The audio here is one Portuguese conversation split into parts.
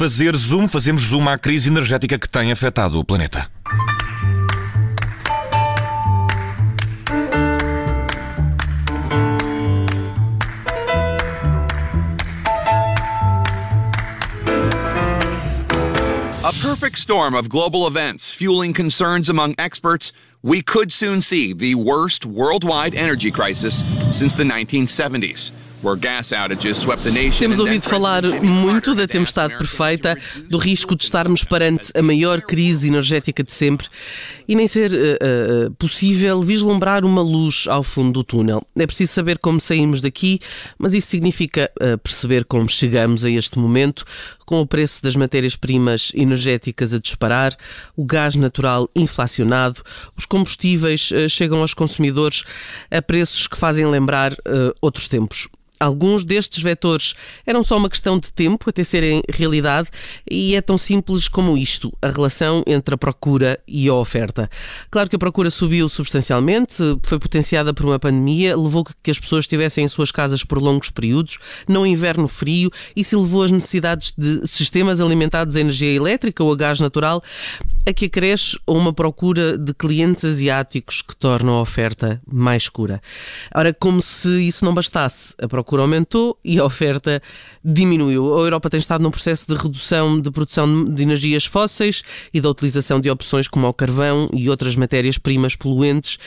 fazer zoom, fazemos zoom à crise energética que tem afetado o planeta. A perfect storm of global events fueling concerns among experts, we could soon see the worst worldwide energy crisis since the 1970s. Temos ouvido falar muito da tempestade perfeita, do risco de estarmos perante a maior crise energética de sempre e nem ser uh, uh, possível vislumbrar uma luz ao fundo do túnel. É preciso saber como saímos daqui, mas isso significa uh, perceber como chegamos a este momento, com o preço das matérias-primas energéticas a disparar, o gás natural inflacionado, os combustíveis chegam aos consumidores a preços que fazem lembrar outros tempos. Alguns destes vetores eram só uma questão de tempo até serem realidade e é tão simples como isto, a relação entre a procura e a oferta. Claro que a procura subiu substancialmente, foi potenciada por uma pandemia, levou que as pessoas estivessem em suas casas por longos períodos, não inverno frio, e se levou as necessidades de sistemas alimentados a energia elétrica ou a gás natural a que acresce uma procura de clientes asiáticos que tornam a oferta mais escura. Ora, como se isso não bastasse, a procura procura aumentou e a oferta diminuiu. A Europa tem estado num processo de redução de produção de energias fósseis e da utilização de opções como o carvão e outras matérias-primas poluentes.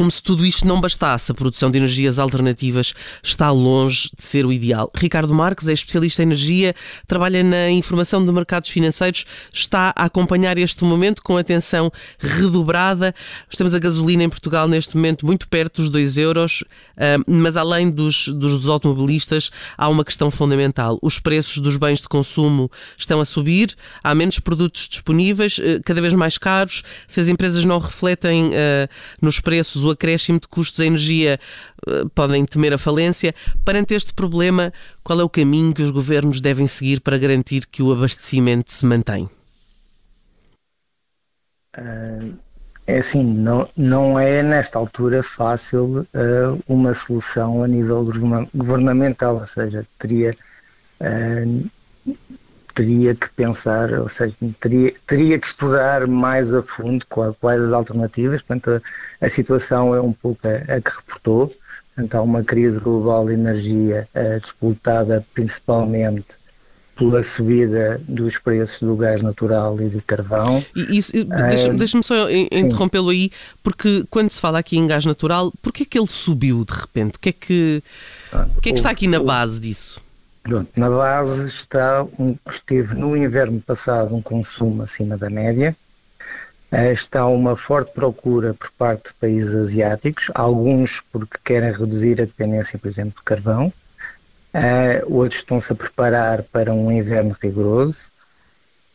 Como se tudo isto não bastasse, a produção de energias alternativas está longe de ser o ideal. Ricardo Marques é especialista em energia, trabalha na informação de mercados financeiros, está a acompanhar este momento com atenção redobrada. Temos a gasolina em Portugal neste momento muito perto dos 2 euros, ah, mas além dos, dos automobilistas, há uma questão fundamental. Os preços dos bens de consumo estão a subir, há menos produtos disponíveis, eh, cada vez mais caros. Se as empresas não refletem uh, nos preços o acréscimo de custos da energia, uh, podem temer a falência. Perante este problema, qual é o caminho que os governos devem seguir para garantir que o abastecimento se mantém? Uh é assim, não, não é nesta altura fácil uh, uma solução a nível governamental, ou seja, teria, uh, teria que pensar, ou seja, teria, teria que estudar mais a fundo quais as alternativas, portanto a, a situação é um pouco a, a que reportou, portanto há uma crise global de energia uh, disputada principalmente pela subida dos preços do gás natural e do carvão. E, e deixa-me deixa só interrompê-lo aí, porque quando se fala aqui em gás natural, porquê é que ele subiu de repente? O que é que, o que, é que está aqui na base disso? Pronto, na base está um, esteve no inverno passado um consumo acima da média, eh, está uma forte procura por parte de países asiáticos, alguns porque querem reduzir a dependência, por exemplo, do carvão, uh, outros estão-se a preparar para um inverno rigoroso.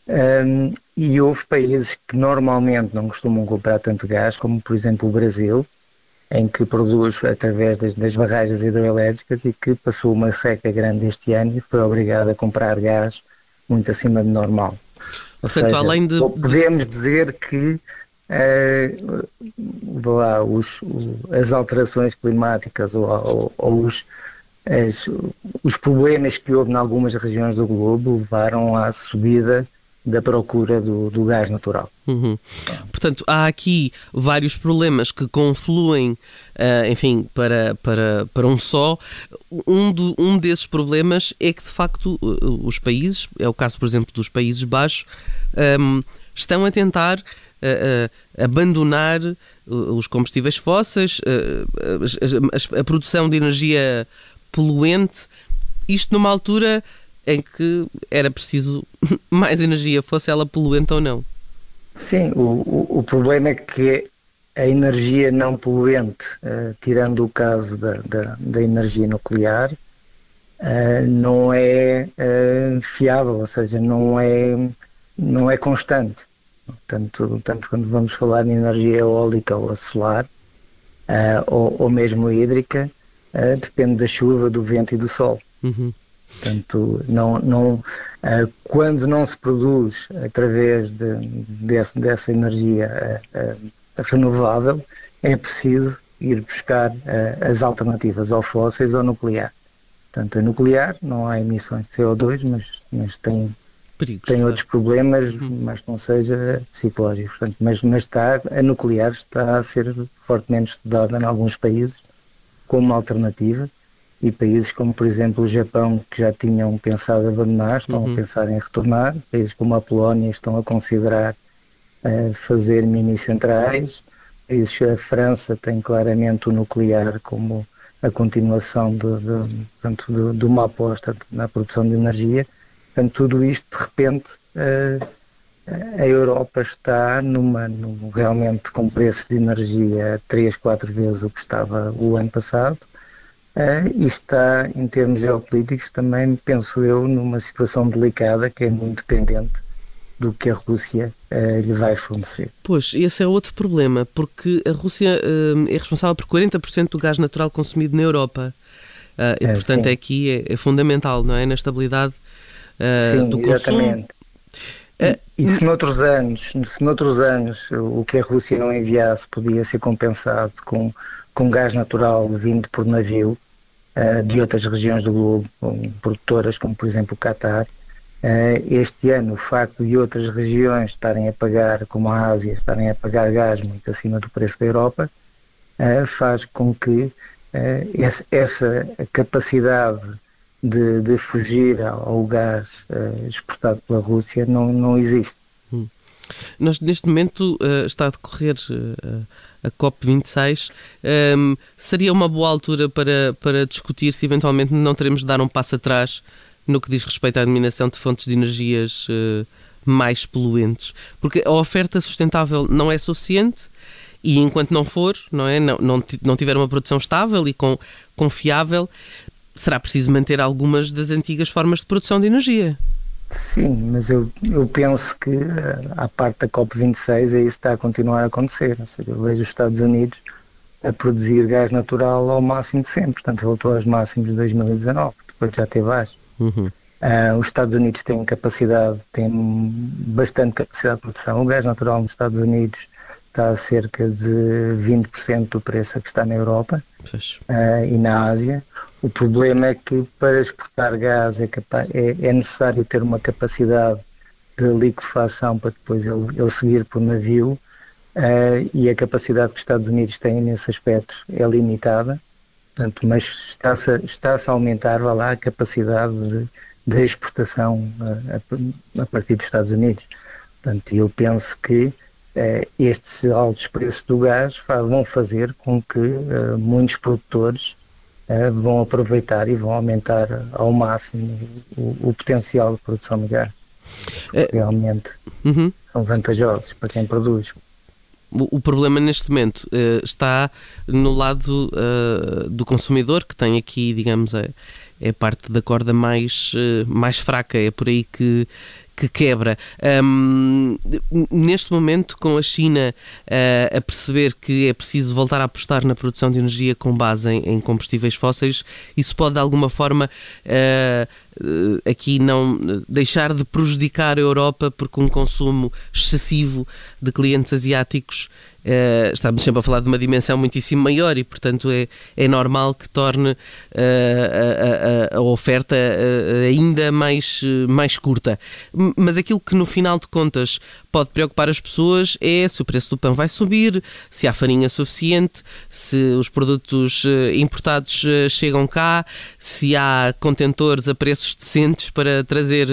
Um, e houve países que normalmente não costumam comprar tanto gás, como por exemplo o Brasil, em que produz através das, das barragens hidroelétricas e que passou uma seca grande este ano e foi obrigado a comprar gás muito acima do normal. Portanto, seja, além de. Podemos dizer que uh, lá, os, as alterações climáticas ou, ou, ou os, as, os problemas que houve em algumas regiões do globo levaram à subida da procura do, do gás natural. Uhum. Portanto, há aqui vários problemas que confluem, uh, enfim, para, para, para um só. Um, do, um desses problemas é que, de facto, os países, é o caso, por exemplo, dos Países Baixos, um, ehm, estão a tentar uh, abandonar os combustíveis fósseis, a, a produção de energia poluente, isto numa altura em que era preciso mais energia, fosse ela poluente ou não. Sim, o, o, o problema é que a energia não poluente, uh, tirando o caso da, da, da energia nuclear, uh, não é uh, fiável, ou seja, não é, não é constante. Tanto, tanto quando vamos falar em energia eólica ou solar, ou, ou mesmo hídrica, depende da chuva, do vento e do sol. Uhum. Portanto, não, não, uh, quando não se produz através de, desse, dessa energia uh, renovável, é preciso ir buscar as alternativas ao fósseis ou nuclear. Portanto, a nuclear não há emissões de CO2, mas, mas tem Perigos, tem outros problemas, uhum. mas não seja psicológico. Portanto, mas, mas está, a nuclear está a ser fortemente estudada em alguns países como alternativa e países como, por exemplo, o Japão, que já tinham pensado abandonar, estão uhum. a pensar em retornar, países como a Polónia estão a considerar uh, fazer mini centrais, países a França tem claramente o nuclear como a continuação de, de, portanto, de, de uma aposta na produção de energia. Portanto, tudo isto, de repente, uh, a Europa está numa, num, realmente com preço de energia três, quatro vezes o que estava o ano passado. Uh, e está, em termos geopolíticos, também, penso eu, numa situação delicada que é muito dependente do que a Rússia uh, lhe vai fornecer. Pois, esse é outro problema, porque a Rússia uh, é responsável por 40% do gás natural consumido na Europa. Uh, e, portanto, aqui é, é, fundamental, não é? Na estabilidade sim, do exatamente. consumo. E se noutros anos, se noutros anos o que a Rússia não enviasse podia ser compensado com, com gás natural vindo por navio de outras regiões do globo, produtoras como por exemplo o Qatar, eh, este ano, o facto de outras regiões estarem a pagar, como a Ásia, estarem a pagar gás muito acima do preço da Europa, eh, faz com que eh, essa capacidade de, de fugir ao gás exportado pela Rússia não, não existe. Nós, neste momento, está a decorrer a COP26. Um, seria uma boa altura para, para discutir se eventualmente não teremos de dar um passo atrás no que diz respeito à eliminação de fontes de energias uh, mais poluentes. Porque a oferta sustentável não é suficiente e enquanto não for, não, é, não, não, não tiver uma produção estável e com, confiável, será preciso manter algumas das antigas formas de produção de energia. Sim, mas eu, eu penso que a eh, parte da COP26 é isso que está a continuar a acontecer. Ou seja, eu vejo os Estados Unidos a produzir gás natural ao máximo de sempre, portanto voltou aos máximos de 2019, depois já teve baixo. Uhum. Uh, os Estados Unidos têm capacidade, têm bastante capacidade de produção. O gás natural nos Estados Unidos está a cerca de 20% do preço que está na Europa uh, e na Ásia. O problema é que para exportar gás é, é, é necessário ter uma capacidade de liquefação para depois ele, ele seguir por navio uh, e a capacidade que os Estados Unidos têm nesse aspecto é limitada. Portanto, mas está-se está a aumentar vá lá, a capacidade de, de exportação a, a, a, partir dos Estados Unidos. Portanto, eu penso que eh, estes altos preços do gás vão fazer com que eh, muitos produtores eh, vão aproveitar e vão aumentar ao máximo o, o potencial de produção de gás. É. Realmente uhum. são vantajosos para quem produz. O, problema neste momento uh, está no lado uh, do consumidor, que tem aqui, digamos, a, é a parte da corda mais, uh, mais fraca. É por aí que, que quebra. Um, neste momento, com a China uh, a perceber que é preciso voltar a apostar na produção de energia com base em, em combustíveis fósseis, isso pode de alguma forma uh, aqui não deixar de prejudicar a Europa porque um consumo excessivo de clientes asiáticos Uh, estamos sempre a falar de uma dimensão muitíssimo maior e, portanto, é, é normal que torne uh, a, a, a, oferta uh, ainda mais, mais curta. Mas aquilo que, no final de contas, pode preocupar as pessoas é se o preço do pão vai subir, se há farinha suficiente, se os produtos importados chegam cá, se há contentores a preços decentes para trazer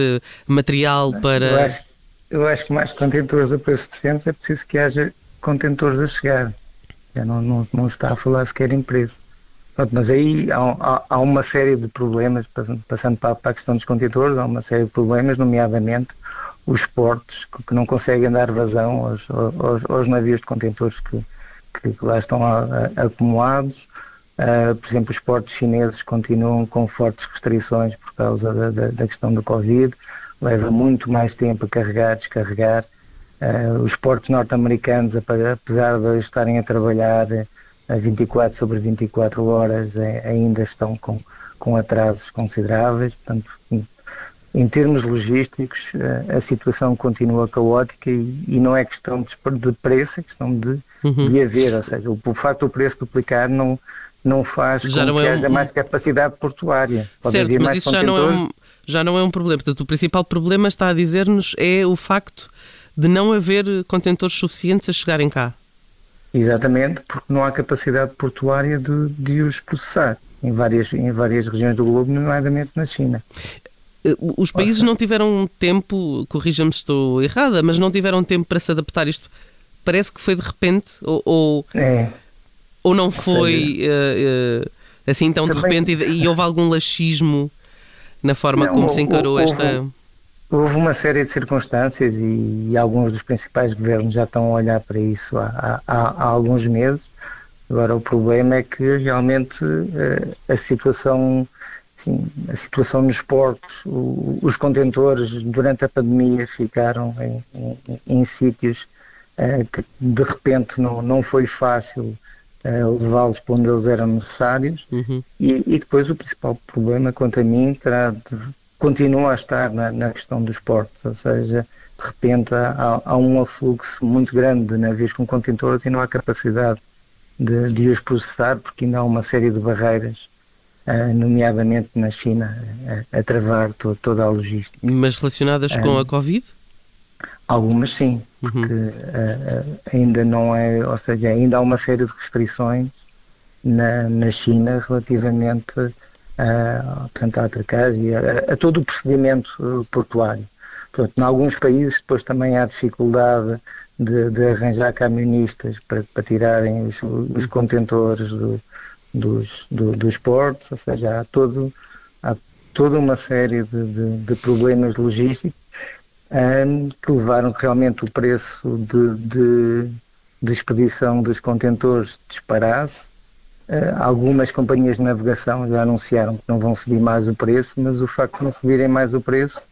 material para. Eu acho, eu acho que mais contentores a preços decentes é preciso que haja contentores a chegar. Já não, não, não se está a falar sequer em preço. Pronto, mas aí há, há, há, uma série de problemas, passando para, para, a questão dos contentores, há uma série de problemas, nomeadamente os portos que, que não conseguem dar vazão aos, aos, aos navios de contentores que, que, lá estão a, a, acumulados. Uh, por exemplo, os portos chineses continuam com fortes restrições por causa da, da, da questão do Covid, leva muito mais tempo a carregar, descarregar. Uh, os portos norte-americanos, apesar de estarem a trabalhar a 24 sobre 24 horas, é, ainda estão com, com atrasos consideráveis. Portanto, em, em termos logísticos, a situação continua caótica e, e, não é questão de, preço, é questão de, uhum. de haver. Ou seja, o, o facto do preço duplicar não, não faz já com não que é haja mais capacidade portuária. Pode certo, mas isso já não é um já não é um problema. Portanto, o principal problema, está a dizer-nos, é o facto de não haver contentores suficientes a chegarem cá. Exatamente, porque não há capacidade portuária de, de os processar em várias, em várias regiões do globo, nomeadamente na China. Eh, os países Nossa. não tiveram tempo, corrija-me se estou errada, mas não tiveram tempo para se adaptar. Isto parece que foi de repente, ou, ou, é. ou não foi uh, uh, assim tão Também... de repente e, e, houve algum laxismo na forma não, como se encarou houve, esta. Houve uma série de circunstâncias e, e, alguns dos principais governos já estão a olhar para isso há, há, há alguns meses. Agora, o problema é que realmente uh, a situação. Sim, a situação nos portos, o, os contentores durante a pandemia ficaram em, em, em sítios uh, que de repente não, não foi fácil uh, levá-los para onde eles eram necessários uhum. e, e, depois o principal problema quanto a mim terá de, continua a estar na, na, questão dos portos, ou seja, de repente há, há, um afluxo muito grande de navios com contentores e não há capacidade de, de os processar porque ainda há uma série de barreiras Uh, nomeadamente na China, a, a travar to, toda a logística. Mas relacionadas com a Covid? Algumas sim, porque uhum. uh, ainda não é, ou seja, ainda há uma série de restrições na, na China relativamente a, portanto, à a, a todo o procedimento portuário. Portanto, em alguns países depois também há dificuldade de, de arranjar camionistas para, para tirarem os, os contentores do, dos, do, dos portos, ou seja, há, todo, há toda uma série de, de, de problemas logísticos um, que levaram realmente o preço de, de, de expedição dos contentores disparasse. Uh, algumas companhias de navegação já anunciaram que não vão subir mais o preço, mas o facto de não subirem mais o preço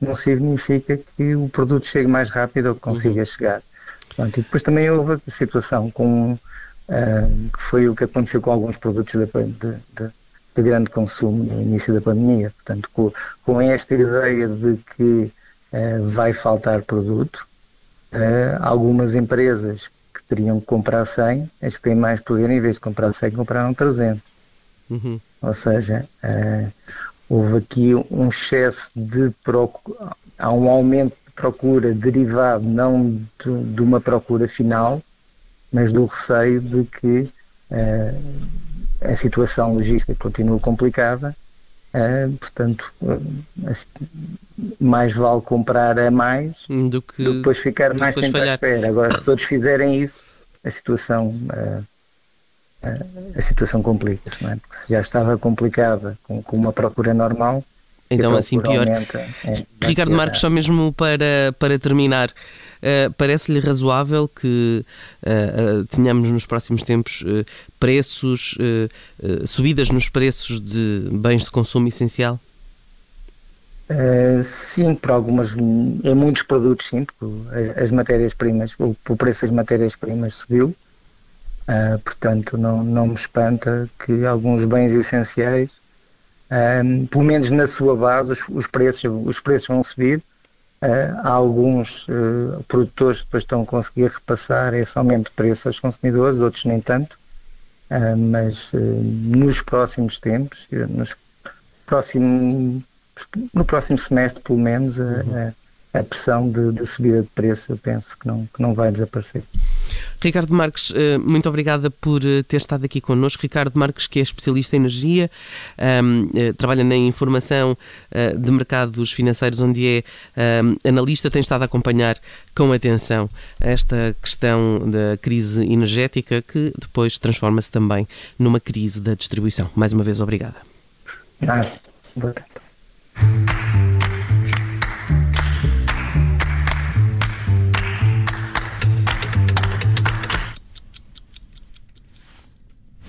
não significa que o produto chegue mais rápido ou que consiga uhum. chegar. Pronto, e depois também houve a situação com uh, que foi o que aconteceu com alguns produtos de, de, de, de grande consumo no início da pandemia. Portanto, com, com esta ideia de que uh, vai faltar produto, uh, algumas empresas teriam que comprar 100, as que têm mais poder, em vez de comprar 100, compraram 300. Uhum. Ou seja, houve aqui um excesso de procura, há um aumento de procura derivado não de, de uma procura final, mas do receio de que uh, a situação logística continua complicada, uh, portanto, uh, mais vale comprar a mais do que, do que depois ficar do mais tempo à espera. Agora, se todos fizerem isso, a situação a situação complica-se, não é? Porque se já estava complicada com, com uma procura normal, então, assim, pior. É, Ricardo Marques, só mesmo para, para terminar, uh, parece-lhe razoável que uh, uh, tenhamos nos próximos tempos preços, subidas nos preços de bens de consumo essencial? sim, para algumas, em muitos produtos, sim, porque as, as matérias-primas, o, o preço das matérias-primas subiu, portanto, não, não me espanta que alguns bens essenciais um, pelo menos na sua base, os, os, preços, os preços vão subir. Uh, há alguns uh, produtores que depois estão a conseguir repassar esse aumento de preço aos consumidores, outros nem tanto. Uh, mas nos próximos tempos, nos próximo, no próximo semestre, pelo menos, uhum a pressão de, de, subida de preço, eu penso que não, que não vai desaparecer. Ricardo Marques, eh, muito obrigada por eh, ter estado aqui connosco. Ricardo Marques, que é especialista em energia, um, eh, trabalha na informação de mercados financeiros, onde é um, analista, tem estado a acompanhar com atenção esta questão da crise energética, que depois transforma-se também numa crise da distribuição. Mais uma vez, obrigada. Ah, boa tarde.